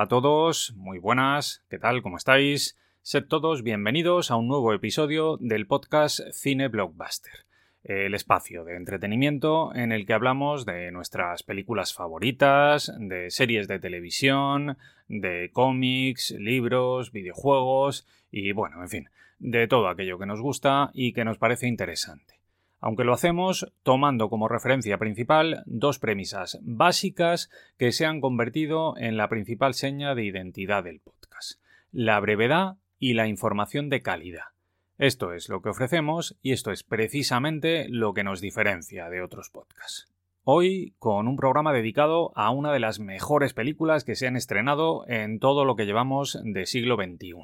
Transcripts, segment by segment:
Hola a todos, muy buenas, ¿qué tal? ¿Cómo estáis? Sed todos bienvenidos a un nuevo episodio del podcast Cine Blockbuster, el espacio de entretenimiento en el que hablamos de nuestras películas favoritas, de series de televisión, de cómics, libros, videojuegos y bueno, en fin, de todo aquello que nos gusta y que nos parece interesante aunque lo hacemos tomando como referencia principal dos premisas básicas que se han convertido en la principal seña de identidad del podcast, la brevedad y la información de calidad. Esto es lo que ofrecemos y esto es precisamente lo que nos diferencia de otros podcasts. Hoy con un programa dedicado a una de las mejores películas que se han estrenado en todo lo que llevamos de siglo XXI.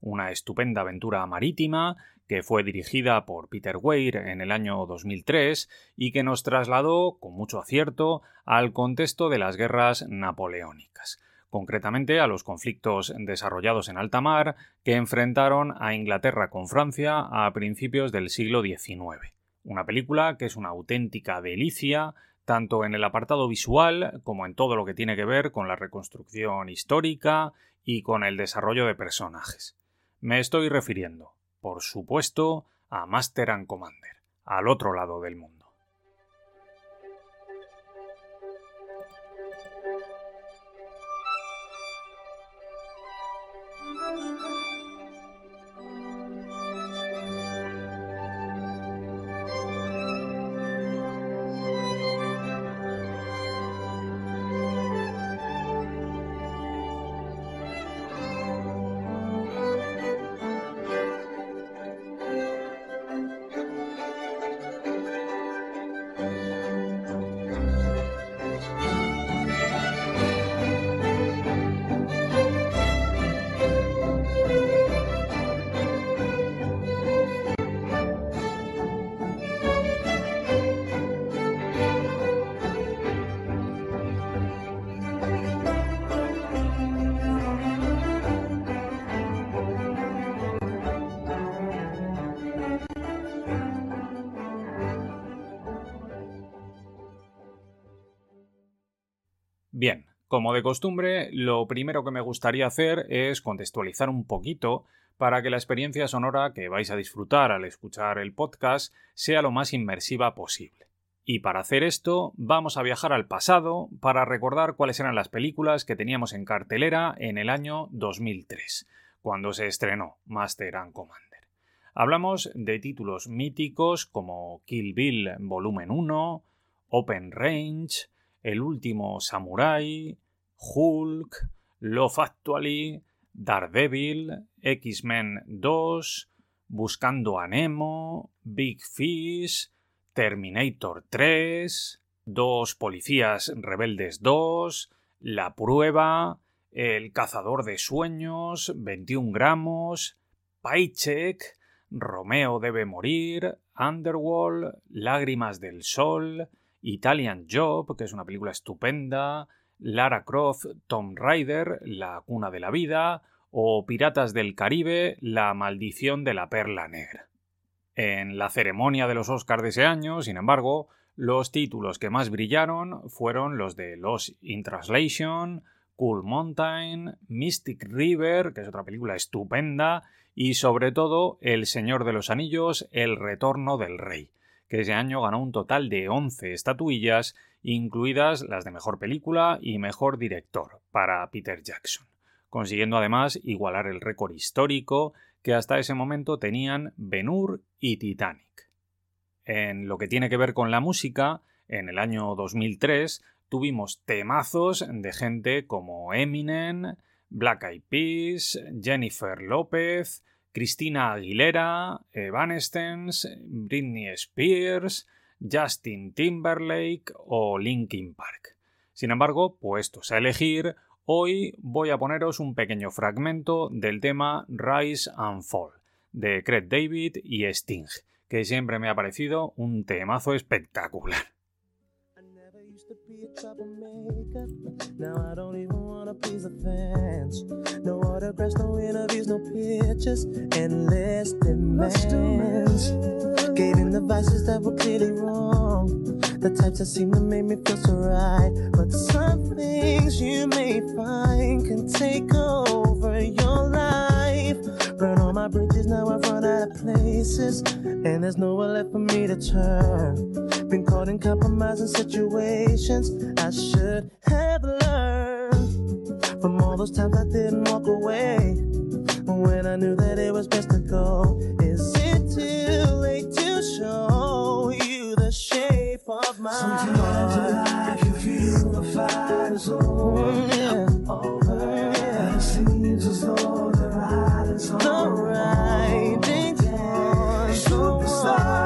Una estupenda aventura marítima que fue dirigida por Peter Weir en el año 2003 y que nos trasladó, con mucho acierto, al contexto de las guerras napoleónicas, concretamente a los conflictos desarrollados en alta mar que enfrentaron a Inglaterra con Francia a principios del siglo XIX. Una película que es una auténtica delicia, tanto en el apartado visual como en todo lo que tiene que ver con la reconstrucción histórica y con el desarrollo de personajes. Me estoy refiriendo, por supuesto, a Master and Commander, al otro lado del mundo. Como de costumbre, lo primero que me gustaría hacer es contextualizar un poquito para que la experiencia sonora que vais a disfrutar al escuchar el podcast sea lo más inmersiva posible. Y para hacer esto, vamos a viajar al pasado para recordar cuáles eran las películas que teníamos en cartelera en el año 2003, cuando se estrenó Master and Commander. Hablamos de títulos míticos como Kill Bill Volumen 1, Open Range, el último Samurai, Hulk, Love Actually, Daredevil, X-Men 2, Buscando a Nemo, Big Fish, Terminator 3, Dos Policías Rebeldes 2, La Prueba, El Cazador de Sueños, 21 gramos, Paycheck, Romeo debe morir, Underworld, Lágrimas del Sol, Italian Job, que es una película estupenda, Lara Croft, Tom Raider, La cuna de la vida, o Piratas del Caribe, La maldición de la perla negra. En la ceremonia de los Oscars de ese año, sin embargo, los títulos que más brillaron fueron los de Los in Translation, Cool Mountain, Mystic River, que es otra película estupenda, y sobre todo El Señor de los Anillos, El Retorno del Rey, que ese año ganó un total de 11 estatuillas, incluidas las de Mejor Película y Mejor Director, para Peter Jackson, consiguiendo además igualar el récord histórico que hasta ese momento tenían Ben Hur y Titanic. En lo que tiene que ver con la música, en el año 2003 tuvimos temazos de gente como Eminem, Black Eyed Peas, Jennifer López, Cristina Aguilera, Evanescence, Britney Spears, Justin Timberlake o Linkin Park. Sin embargo, puestos a elegir, hoy voy a poneros un pequeño fragmento del tema Rise and Fall de Craig David y Sting, que siempre me ha parecido un temazo espectacular. to please the fans. No autographs, no interviews, no pictures, endless demands. The that were clearly wrong. The types that seem to make me feel so right. But some things you may find can take over your life. Burn all my bridges, now I've run out of places. And there's nowhere left for me to turn. Been caught in compromising situations I should have learned from all those times I didn't walk away when I knew that it was best to go. It of my Sometimes in heart? life you feel the fight is over. Mm, yeah. over. And it seems as though the ride is on. The on the Superstar you wall. finally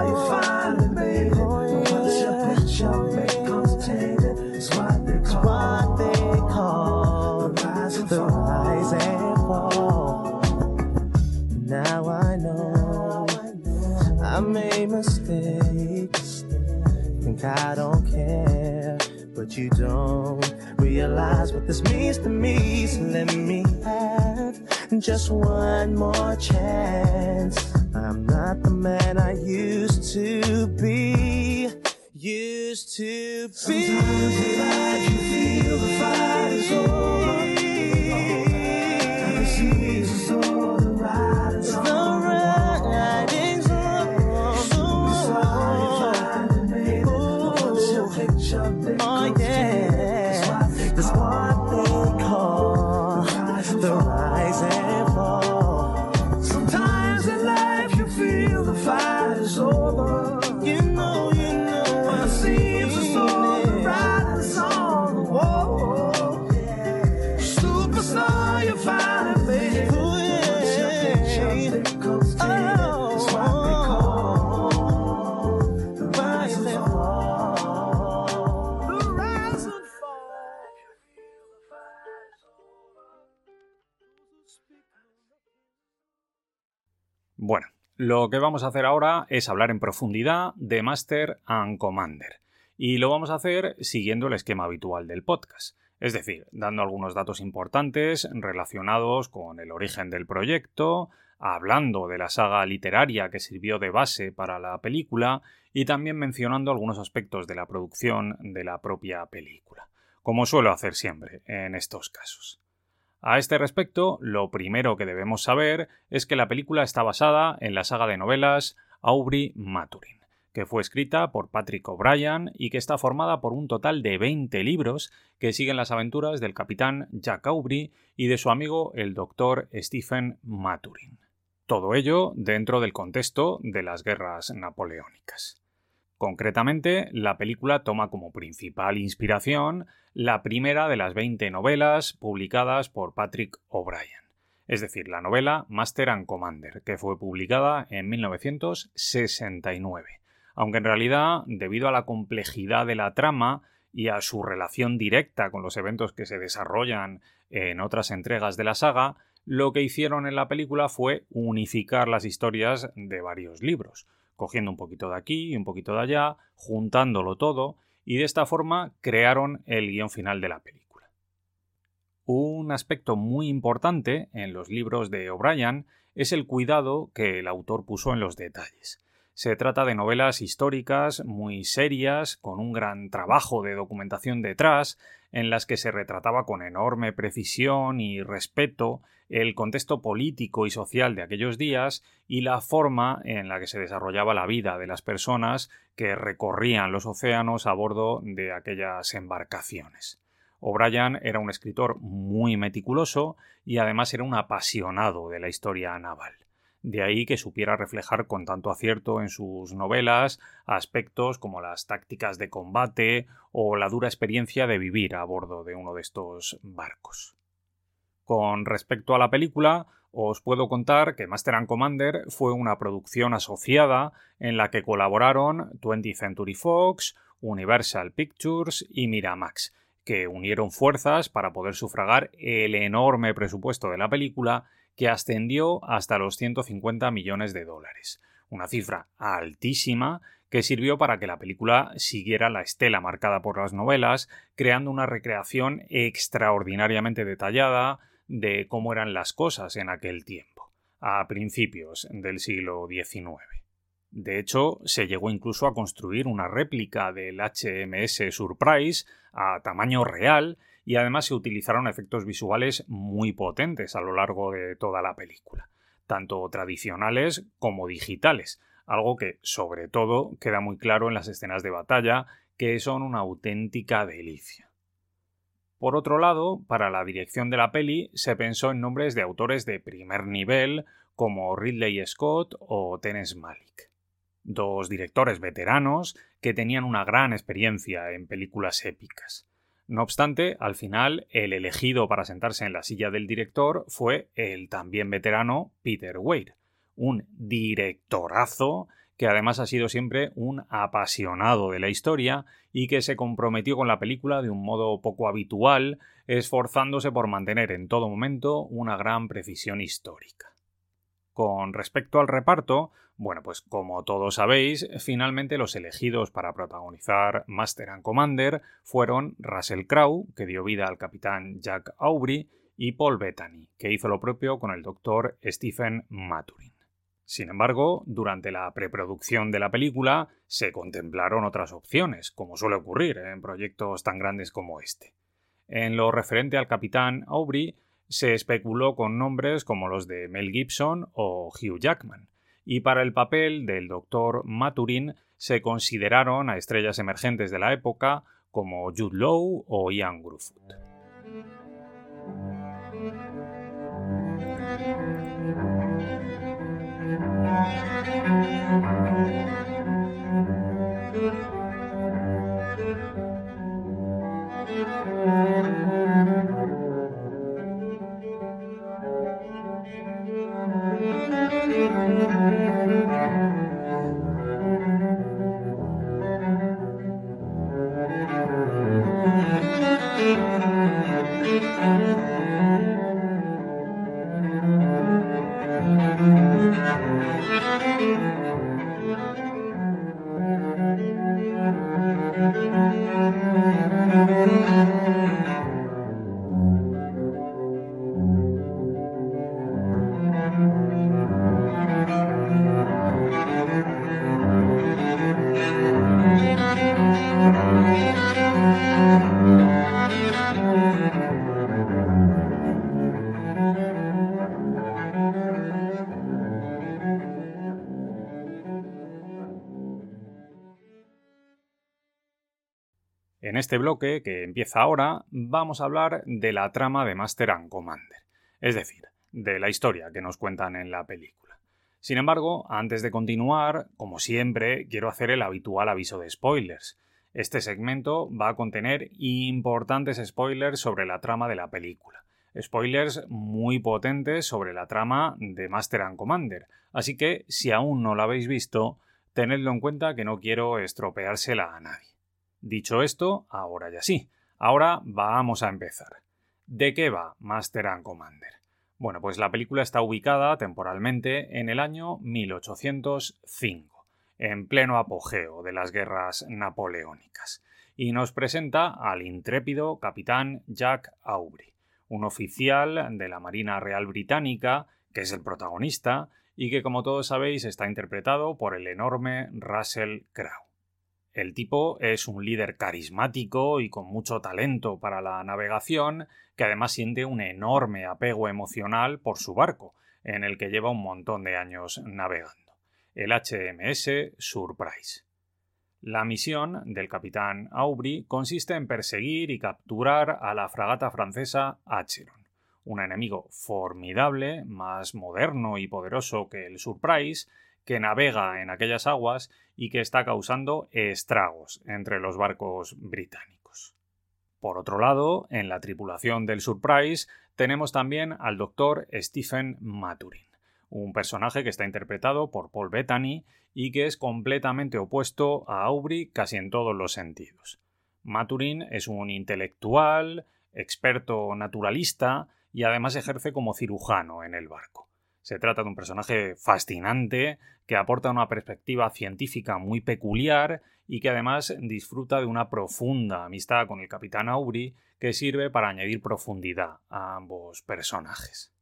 Think I don't care, but you don't realize what this means to me. So let me have just one more chance. I'm not the man I used to be. Used to be. Sometimes you feel the fight is over. Bueno, lo que vamos a hacer ahora es hablar en profundidad de Master and Commander. Y lo vamos a hacer siguiendo el esquema habitual del podcast. Es decir, dando algunos datos importantes relacionados con el origen del proyecto, hablando de la saga literaria que sirvió de base para la película y también mencionando algunos aspectos de la producción de la propia película, como suelo hacer siempre en estos casos. A este respecto, lo primero que debemos saber es que la película está basada en la saga de novelas Aubrey Maturin, que fue escrita por Patrick O'Brien y que está formada por un total de 20 libros que siguen las aventuras del capitán Jack Aubrey y de su amigo el doctor Stephen Maturin. Todo ello dentro del contexto de las guerras napoleónicas. Concretamente, la película toma como principal inspiración la primera de las 20 novelas publicadas por Patrick O'Brien, es decir, la novela Master and Commander, que fue publicada en 1969, aunque en realidad, debido a la complejidad de la trama y a su relación directa con los eventos que se desarrollan en otras entregas de la saga, lo que hicieron en la película fue unificar las historias de varios libros, cogiendo un poquito de aquí y un poquito de allá, juntándolo todo, y de esta forma crearon el guion final de la película. Un aspecto muy importante en los libros de O'Brien es el cuidado que el autor puso en los detalles. Se trata de novelas históricas muy serias, con un gran trabajo de documentación detrás, en las que se retrataba con enorme precisión y respeto el contexto político y social de aquellos días y la forma en la que se desarrollaba la vida de las personas que recorrían los océanos a bordo de aquellas embarcaciones. O'Brien era un escritor muy meticuloso y además era un apasionado de la historia naval. De ahí que supiera reflejar con tanto acierto en sus novelas aspectos como las tácticas de combate o la dura experiencia de vivir a bordo de uno de estos barcos. Con respecto a la película, os puedo contar que Master and Commander fue una producción asociada en la que colaboraron 20th Century Fox, Universal Pictures y Miramax, que unieron fuerzas para poder sufragar el enorme presupuesto de la película que ascendió hasta los 150 millones de dólares. una cifra altísima que sirvió para que la película siguiera la estela marcada por las novelas, creando una recreación extraordinariamente detallada de cómo eran las cosas en aquel tiempo, a principios del siglo XIX. De hecho, se llegó incluso a construir una réplica del HMS Surprise a tamaño real y además se utilizaron efectos visuales muy potentes a lo largo de toda la película, tanto tradicionales como digitales, algo que sobre todo queda muy claro en las escenas de batalla, que son una auténtica delicia. Por otro lado, para la dirección de la peli se pensó en nombres de autores de primer nivel como Ridley Scott o Terence Malick. Dos directores veteranos que tenían una gran experiencia en películas épicas. No obstante, al final, el elegido para sentarse en la silla del director fue el también veterano Peter Weir, un directorazo que además ha sido siempre un apasionado de la historia y que se comprometió con la película de un modo poco habitual, esforzándose por mantener en todo momento una gran precisión histórica. Con respecto al reparto, bueno, pues como todos sabéis, finalmente los elegidos para protagonizar Master and Commander fueron Russell Crowe, que dio vida al capitán Jack Aubrey, y Paul Bettany, que hizo lo propio con el doctor Stephen Maturin. Sin embargo, durante la preproducción de la película se contemplaron otras opciones, como suele ocurrir en proyectos tan grandes como este. En lo referente al capitán Aubrey, se especuló con nombres como los de Mel Gibson o Hugh Jackman, y para el papel del doctor Maturin se consideraron a estrellas emergentes de la época como Jude Law o Ian Gruffudd. En este bloque, que empieza ahora, vamos a hablar de la trama de Master and Commander, es decir, de la historia que nos cuentan en la película. Sin embargo, antes de continuar, como siempre, quiero hacer el habitual aviso de spoilers. Este segmento va a contener importantes spoilers sobre la trama de la película. Spoilers muy potentes sobre la trama de Master and Commander. Así que, si aún no la habéis visto, tenedlo en cuenta que no quiero estropeársela a nadie. Dicho esto, ahora ya sí. Ahora vamos a empezar. ¿De qué va Master and Commander? Bueno, pues la película está ubicada temporalmente en el año 1805, en pleno apogeo de las guerras napoleónicas, y nos presenta al intrépido capitán Jack Aubrey, un oficial de la Marina Real Británica, que es el protagonista, y que como todos sabéis está interpretado por el enorme Russell Crowe. El tipo es un líder carismático y con mucho talento para la navegación, que además siente un enorme apego emocional por su barco, en el que lleva un montón de años navegando, el HMS Surprise. La misión del capitán Aubrey consiste en perseguir y capturar a la fragata francesa Acheron, un enemigo formidable, más moderno y poderoso que el Surprise, que navega en aquellas aguas y que está causando estragos entre los barcos británicos. Por otro lado, en la tripulación del Surprise tenemos también al doctor Stephen Maturin, un personaje que está interpretado por Paul Bettany y que es completamente opuesto a Aubrey casi en todos los sentidos. Maturin es un intelectual, experto naturalista y además ejerce como cirujano en el barco Se trata de un personaje fascinante que aporta una perspectiva científica muy peculiar y que además disfruta de una profunda amistad con el capitán Aubrey que sirve para añadir profundidad a ambos personajes.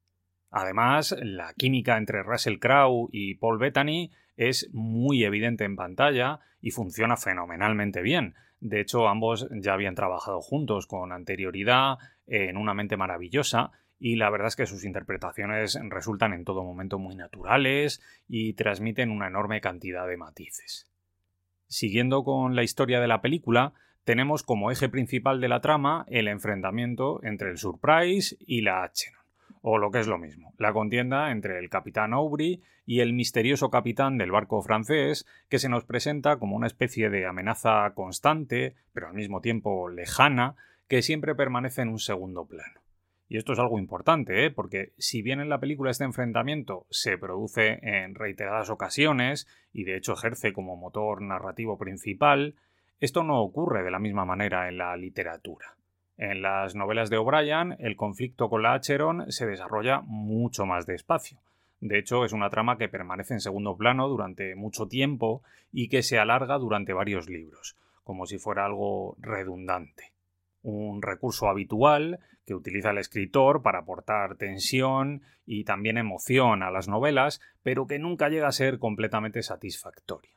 Además, la química entre Russell Crowe y Paul Bettany es muy evidente en pantalla y funciona fenomenalmente bien. De hecho, ambos ya habían trabajado juntos con anterioridad en Una mente maravillosa y la verdad es que sus interpretaciones resultan en todo momento muy naturales y transmiten una enorme cantidad de matices. Siguiendo con la historia de la película, tenemos como eje principal de la trama el enfrentamiento entre el Surprise y la Acheron, o lo que es lo mismo, la contienda entre el capitán Aubrey y el misterioso capitán del barco francés que se nos presenta como una especie de amenaza constante, pero al mismo tiempo lejana, que siempre permanece en un segundo plano. Y esto es algo importante, ¿eh? porque si bien en la película este enfrentamiento se produce en reiteradas ocasiones y de hecho ejerce como motor narrativo principal, esto no ocurre de la misma manera en la literatura. En las novelas de O'Brien, el conflicto con la Acheron se desarrolla mucho más despacio. De hecho, es una trama que permanece en segundo plano durante mucho tiempo y que se alarga durante varios libros, como si fuera algo redundante un recurso habitual que utiliza el escritor para aportar tensión y también emoción a las novelas, pero que nunca llega a ser completamente satisfactorio.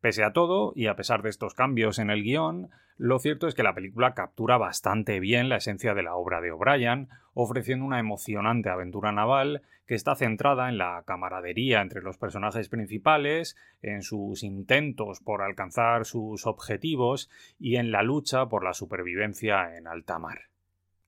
Pese a todo, y a pesar de estos cambios en el guion, lo cierto es que la película captura bastante bien la esencia de la obra de O'Brien, ofreciendo una emocionante aventura naval que está centrada en la camaradería entre los personajes principales, en sus intentos por alcanzar sus objetivos y en la lucha por la supervivencia en alta mar.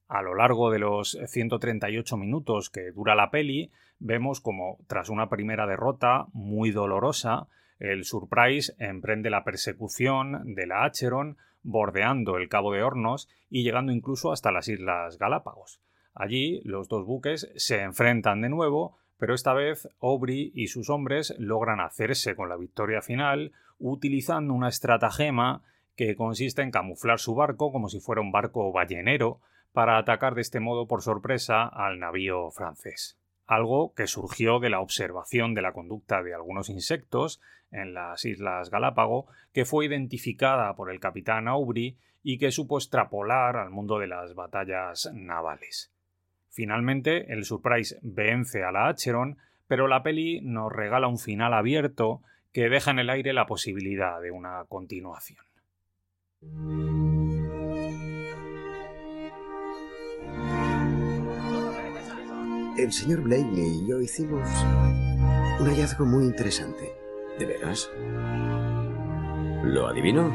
A lo largo de los 138 minutos que dura la peli, vemos como, tras una primera derrota muy dolorosa, el Surprise emprende la persecución de la Acheron, bordeando el Cabo de Hornos y llegando incluso hasta las Islas Galápagos. Allí los dos buques se enfrentan de nuevo, pero esta vez Aubrey y sus hombres logran hacerse con la victoria final utilizando una estratagema que consiste en camuflar su barco como si fuera un barco ballenero para atacar de este modo por sorpresa al navío francés algo que surgió de la observación de la conducta de algunos insectos en las Islas Galápago, que fue identificada por el capitán Aubrey y que supo extrapolar al mundo de las batallas navales. Finalmente, el Surprise vence a la Acheron, pero la peli nos regala un final abierto que deja en el aire la posibilidad de una continuación. El señor Blakeney y yo hicimos un hallazgo muy interesante. ¿De veras? ¿Lo adivino?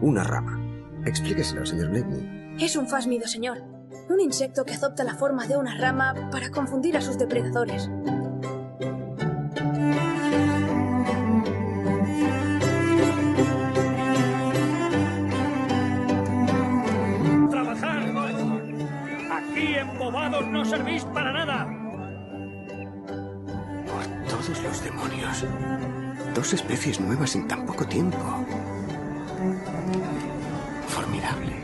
Una rama. Explíqueselo, señor Blakeney. Es un fásmido, señor. Un insecto que adopta la forma de una rama para confundir a sus depredadores. No servís para nada. Por todos los demonios. Dos especies nuevas en tan poco tiempo. Formidable.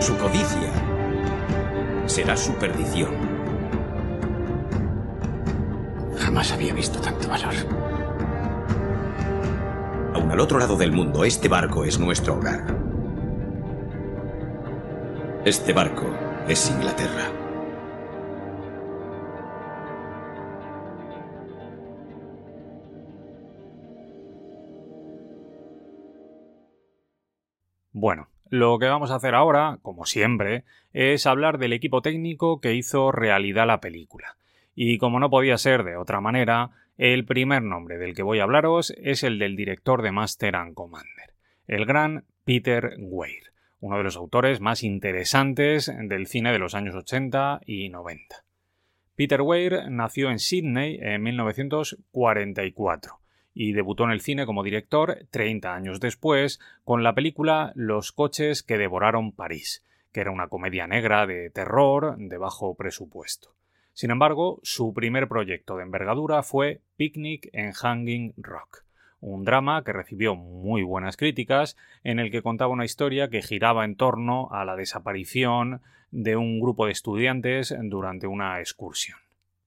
Su codicia será su perdición. Jamás había visto tanto valor. Al otro lado del mundo, este barco es nuestro hogar. Este barco es Inglaterra. Bueno, lo que vamos a hacer ahora, como siempre, es hablar del equipo técnico que hizo realidad la película. Y como no podía ser de otra manera, el primer nombre del que voy a hablaros es el del director de Master and Commander, el gran Peter Weir, uno de los autores más interesantes del cine de los años 80 y 90. Peter Weir nació en Sydney en 1944 y debutó en el cine como director 30 años después con la película Los coches que devoraron París, que era una comedia negra de terror de bajo presupuesto. Sin embargo, su primer proyecto de envergadura fue Picnic en Hanging Rock, un drama que recibió muy buenas críticas, en el que contaba una historia que giraba en torno a la desaparición de un grupo de estudiantes durante una excursión.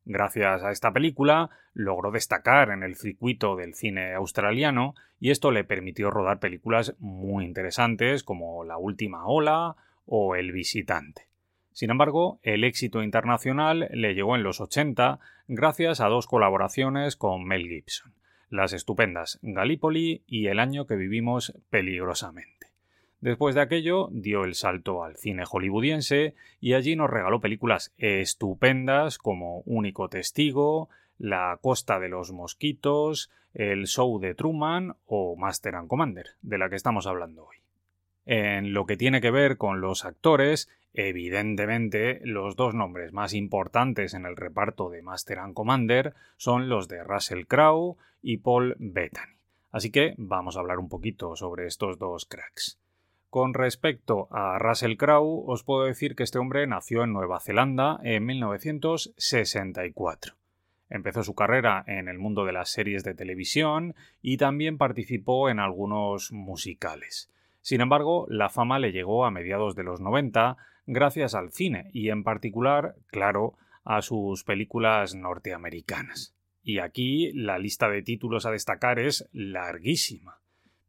Gracias a esta película logró destacar en el circuito del cine australiano y esto le permitió rodar películas muy interesantes como La Última Ola o El Visitante. Sin embargo, el éxito internacional le llegó en los 80 gracias a dos colaboraciones con Mel Gibson, las estupendas Gallipoli y El año que vivimos peligrosamente. Después de aquello, dio el salto al cine hollywoodiense y allí nos regaló películas estupendas como Único Testigo, La Costa de los Mosquitos, El Show de Truman o Master and Commander, de la que estamos hablando hoy. En lo que tiene que ver con los actores, evidentemente los dos nombres más importantes en el reparto de Master and Commander son los de Russell Crowe y Paul Bettany. Así que vamos a hablar un poquito sobre estos dos cracks. Con respecto a Russell Crowe, os puedo decir que este hombre nació en Nueva Zelanda en 1964. Empezó su carrera en el mundo de las series de televisión y también participó en algunos musicales. Sin embargo, la fama le llegó a mediados de los 90 gracias al cine y en particular, claro, a sus películas norteamericanas. Y aquí la lista de títulos a destacar es larguísima.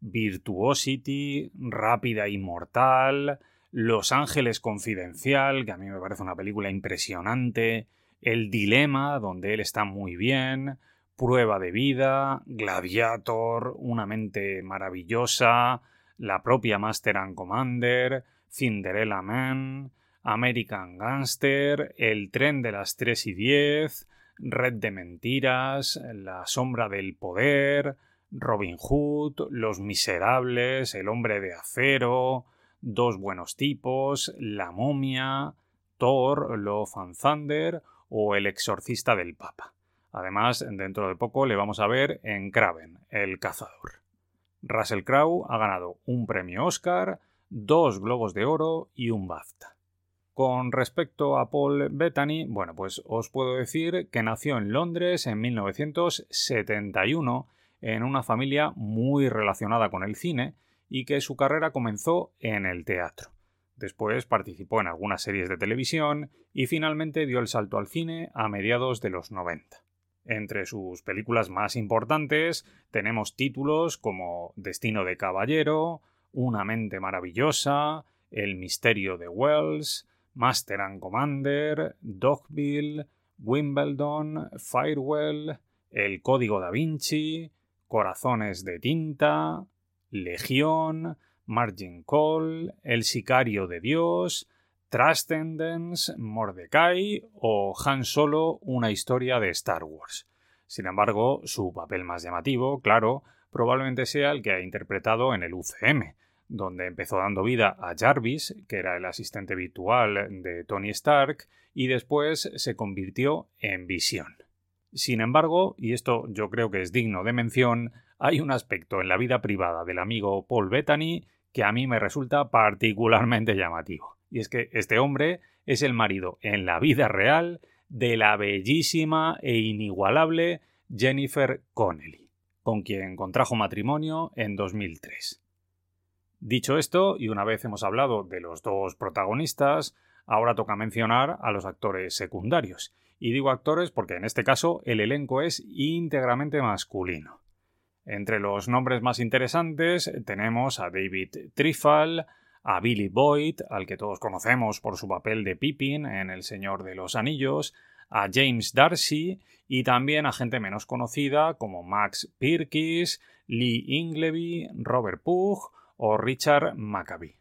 Virtuosity, Rápida y Mortal, Los Ángeles Confidencial, que a mí me parece una película impresionante, El Dilema, donde él está muy bien, Prueba de Vida, Gladiator, Una mente maravillosa, la propia Master and Commander, Cinderella Man, American Gangster, El tren de las 3 y 10, Red de Mentiras, La sombra del poder, Robin Hood, Los Miserables, El hombre de acero, Dos buenos tipos, La momia, Thor, Love and Thunder o El exorcista del Papa. Además, dentro de poco le vamos a ver en Kraven, el cazador. Russell Crowe ha ganado un premio Oscar, dos Globos de Oro y un BAFTA. Con respecto a Paul Bettany, bueno, pues os puedo decir que nació en Londres en 1971 en una familia muy relacionada con el cine y que su carrera comenzó en el teatro. Después participó en algunas series de televisión y finalmente dio el salto al cine a mediados de los 90. Entre sus películas más importantes tenemos títulos como Destino de Caballero, Una mente maravillosa, El misterio de Wells, Master and Commander, Dogville, Wimbledon, Firewell, El Código da Vinci, Corazones de Tinta, Legión, Margin Call, El Sicario de Dios, Trascendence, Mordecai o Han Solo, una historia de Star Wars. Sin embargo, su papel más llamativo, claro, probablemente sea el que ha interpretado en el UCM, donde empezó dando vida a Jarvis, que era el asistente virtual de Tony Stark, y después se convirtió en Visión. Sin embargo, y esto yo creo que es digno de mención, hay un aspecto en la vida privada del amigo Paul Bettany que a mí me resulta particularmente llamativo. Y es que este hombre es el marido en la vida real de la bellísima e inigualable Jennifer Connelly, con quien contrajo matrimonio en 2003. Dicho esto, y una vez hemos hablado de los dos protagonistas, ahora toca mencionar a los actores secundarios. Y digo actores porque en este caso el elenco es íntegramente masculino. Entre los nombres más interesantes tenemos a David Trifal, a Billy Boyd, al que todos conocemos por su papel de Pippin en El Señor de los Anillos, a James Darcy y también a gente menos conocida como Max Pirkis, Lee Ingleby, Robert Pugh o Richard Maccabee.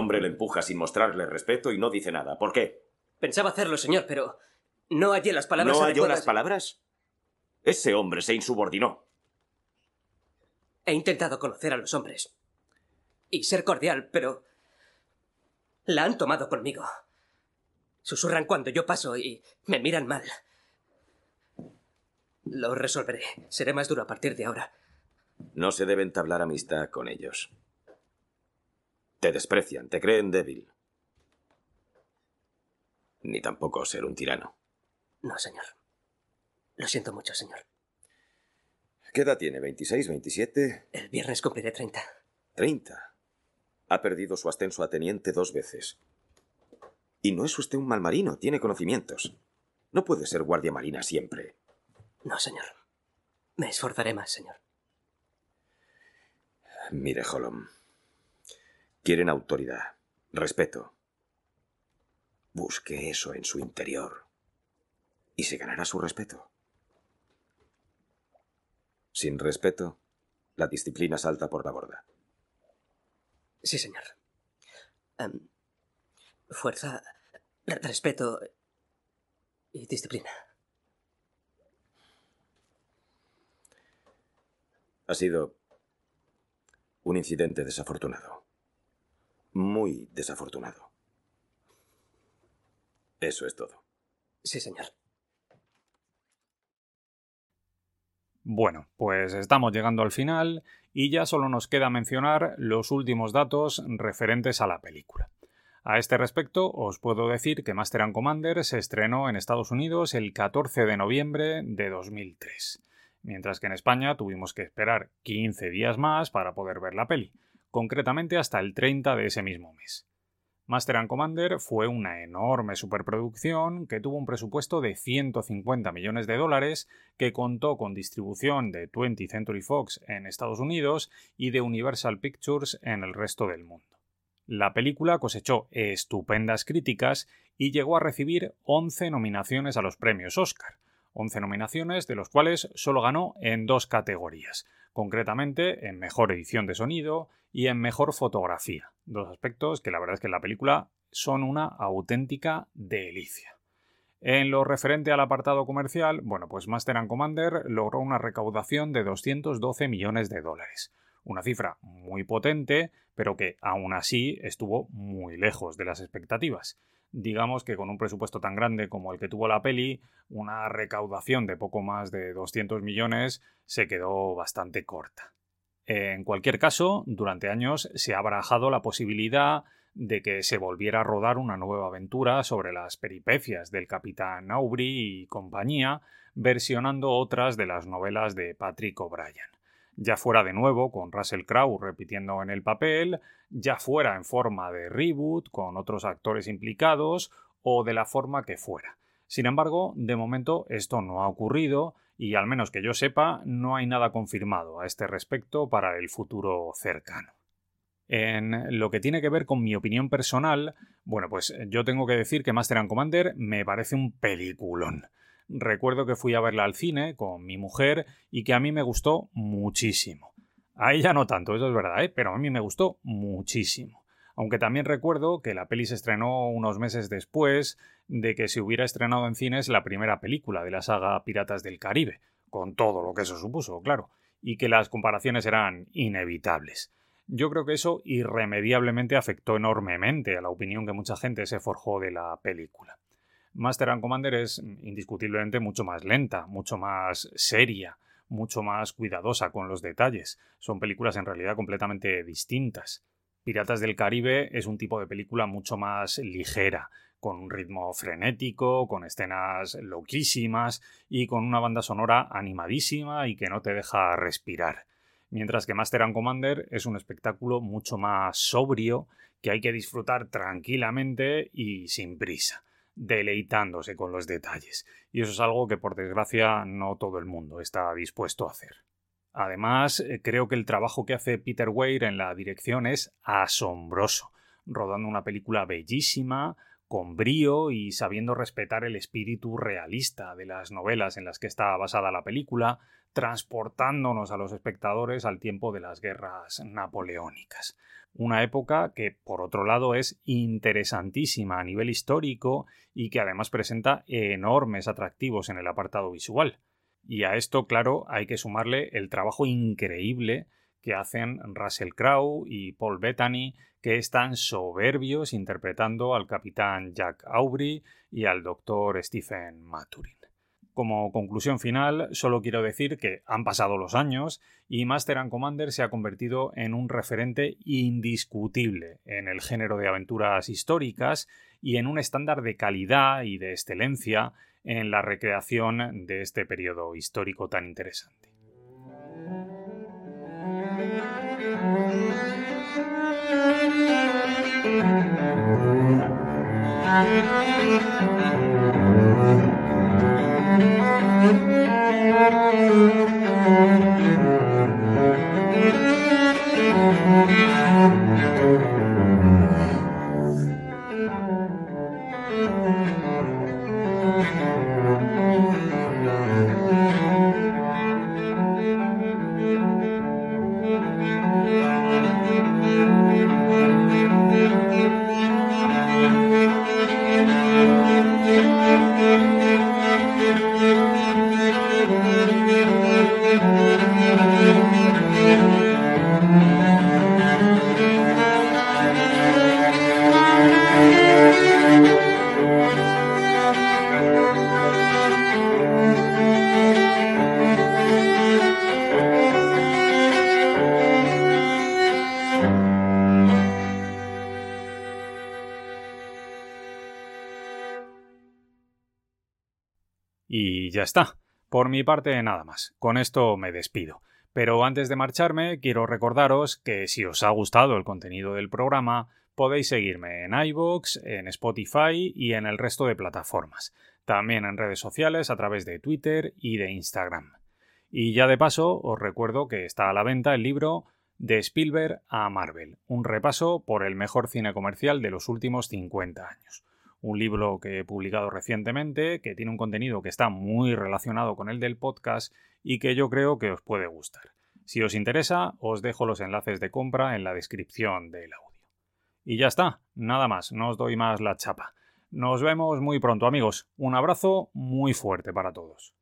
Hombre le empuja sin mostrarle respeto y no dice nada. ¿Por qué? Pensaba hacerlo, señor, pero no hallé las palabras ¿No halló las palabras? Ese hombre se insubordinó. He intentado conocer a los hombres y ser cordial, pero la han tomado conmigo. Susurran cuando yo paso y me miran mal. Lo resolveré. Seré más duro a partir de ahora. No se debe entablar amistad con ellos. Te desprecian, te creen débil. Ni tampoco ser un tirano. No, señor. Lo siento mucho, señor. ¿Qué edad tiene? ¿26, 27? El viernes cumpliré 30. 30. Ha perdido su ascenso a teniente dos veces. Y no es usted un mal marino, tiene conocimientos. No puede ser guardia marina siempre. No, señor. Me esforzaré más, señor. Mire, Holm. Quieren autoridad, respeto. Busque eso en su interior. Y se ganará su respeto. Sin respeto, la disciplina salta por la borda. Sí, señor. Em, fuerza, re- respeto y disciplina. Ha sido un incidente desafortunado. Muy desafortunado. Eso es todo. Sí, señor. Bueno, pues estamos llegando al final y ya solo nos queda mencionar los últimos datos referentes a la película. A este respecto, os puedo decir que Master and Commander se estrenó en Estados Unidos el 14 de noviembre de 2003, mientras que en España tuvimos que esperar 15 días más para poder ver la peli, concretamente hasta el 30 de ese mismo mes. Master and Commander fue una enorme superproducción que tuvo un presupuesto de 150 millones de dólares, que contó con distribución de 20th Century Fox en Estados Unidos y de Universal Pictures en el resto del mundo. La película cosechó estupendas críticas y llegó a recibir 11 nominaciones a los premios Oscar, 11 nominaciones de los cuales solo ganó en dos categorías, concretamente en Mejor Edición de Sonido y en Mejor Fotografía, dos aspectos que la verdad es que en la película son una auténtica delicia. En lo referente al apartado comercial, bueno, pues Master and Commander logró una recaudación de 212 millones de dólares, una cifra muy potente, pero que aún así estuvo muy lejos de las expectativas. Digamos que con un presupuesto tan grande como el que tuvo la peli, una recaudación de poco más de 200 millones se quedó bastante corta. En cualquier caso, durante años se ha barajado la posibilidad de que se volviera a rodar una nueva aventura sobre las peripecias del capitán Aubrey y compañía, versionando otras de las novelas de Patrick O'Brien. Ya fuera de nuevo con Russell Crowe repitiendo en el papel, ya fuera en forma de reboot con otros actores implicados o de la forma que fuera. Sin embargo, de momento esto no ha ocurrido y al menos que yo sepa, no hay nada confirmado a este respecto para el futuro cercano. En lo que tiene que ver con mi opinión personal, bueno, pues yo tengo que decir que Master and Commander me parece un peliculón. Recuerdo que fui a verla al cine con mi mujer y que a mí me gustó muchísimo. A ella no tanto, eso es verdad, ¿eh? pero a mí me gustó muchísimo. Aunque también recuerdo que la peli se estrenó unos meses después de que se hubiera estrenado en cines la primera película de la saga Piratas del Caribe, con todo lo que eso supuso, claro, y que las comparaciones eran inevitables. Yo creo que eso irremediablemente afectó enormemente a la opinión que mucha gente se forjó de la película. Master and Commander es indiscutiblemente mucho más lenta, mucho más seria, mucho más cuidadosa con los detalles. Son películas en realidad completamente distintas. Piratas del Caribe es un tipo de película mucho más ligera, con un ritmo frenético, con escenas loquísimas y con una banda sonora animadísima y que no te deja respirar. Mientras que Master and Commander es un espectáculo mucho más sobrio que hay que disfrutar tranquilamente y sin prisa, deleitándose con los detalles. Y eso es algo que por desgracia no todo el mundo está dispuesto a hacer. Además, creo que el trabajo que hace Peter Weir en la dirección es asombroso, rodando una película bellísima, con brío y sabiendo respetar el espíritu realista de las novelas en las que está basada la película, transportándonos a los espectadores al tiempo de las guerras napoleónicas. Una época que, por otro lado, es interesantísima a nivel histórico y que además presenta enormes atractivos en el apartado visual. Y a esto, claro, hay que sumarle el trabajo increíble que hacen Russell Crowe y Paul Bettany, que están soberbios interpretando al capitán Jack Aubrey y al doctor Stephen Maturin. Como conclusión final, solo quiero decir que han pasado los años y Master and Commander se ha convertido en un referente indiscutible en el género de aventuras históricas y en un estándar de calidad y de excelencia en la recreación de este periodo histórico tan interesante. Y mi parte, nada más. Con esto me despido. Pero antes de marcharme, quiero recordaros que si os ha gustado el contenido del programa, podéis seguirme en iVoox, en Spotify y en el resto de plataformas. También en redes sociales a través de Twitter y de Instagram. Y ya de paso, os recuerdo que está a la venta el libro De Spielberg a Marvel, un repaso por el mejor cine comercial de los últimos 50 años un libro que he publicado recientemente, que tiene un contenido que está muy relacionado con el del podcast y que yo creo que os puede gustar. Si os interesa, os dejo los enlaces de compra en la descripción del audio. Y ya está, nada más, no os doy más la chapa. Nos vemos muy pronto amigos. Un abrazo muy fuerte para todos.